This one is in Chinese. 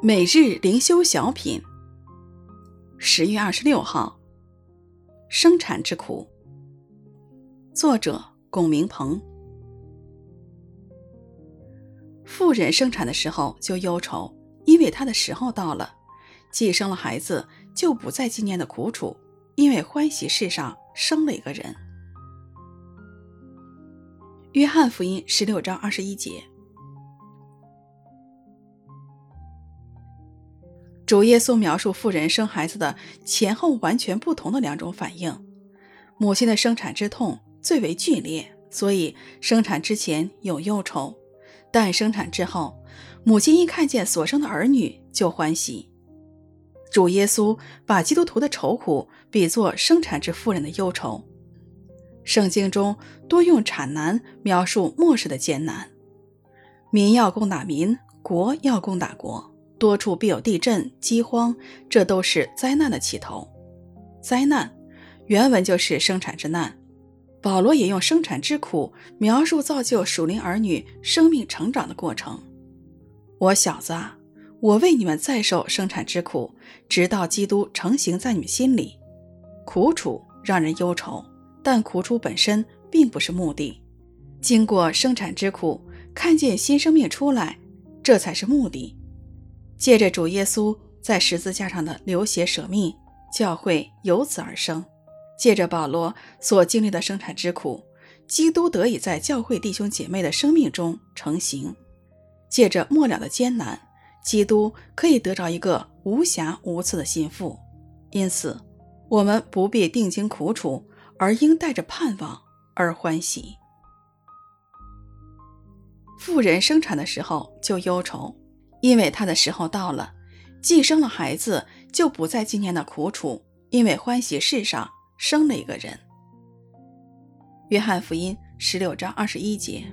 每日灵修小品，十月二十六号，生产之苦。作者：龚明鹏。妇人生产的时候就忧愁，因为她的时候到了；既生了孩子，就不再纪念的苦楚，因为欢喜世上生了一个人。约翰福音十六章二十一节。主耶稣描述妇人生孩子的前后完全不同的两种反应。母亲的生产之痛最为剧烈，所以生产之前有忧愁；但生产之后，母亲一看见所生的儿女就欢喜。主耶稣把基督徒的愁苦比作生产之妇人的忧愁。圣经中多用产难描述末世的艰难，民要攻打民，国要攻打国。多处必有地震、饥荒，这都是灾难的起头。灾难原文就是生产之难。保罗也用生产之苦描述造就属灵儿女生命成长的过程。我小子啊，我为你们再受生产之苦，直到基督成形在你们心里。苦楚让人忧愁，但苦楚本身并不是目的。经过生产之苦，看见新生命出来，这才是目的。借着主耶稣在十字架上的流血舍命，教会由此而生；借着保罗所经历的生产之苦，基督得以在教会弟兄姐妹的生命中成形；借着末了的艰难，基督可以得着一个无瑕无疵的心腹。因此，我们不必定睛苦楚，而应带着盼望而欢喜。妇人生产的时候就忧愁。因为他的时候到了，既生了孩子，就不再纪念的苦楚，因为欢喜世上生了一个人。约翰福音十六章二十一节。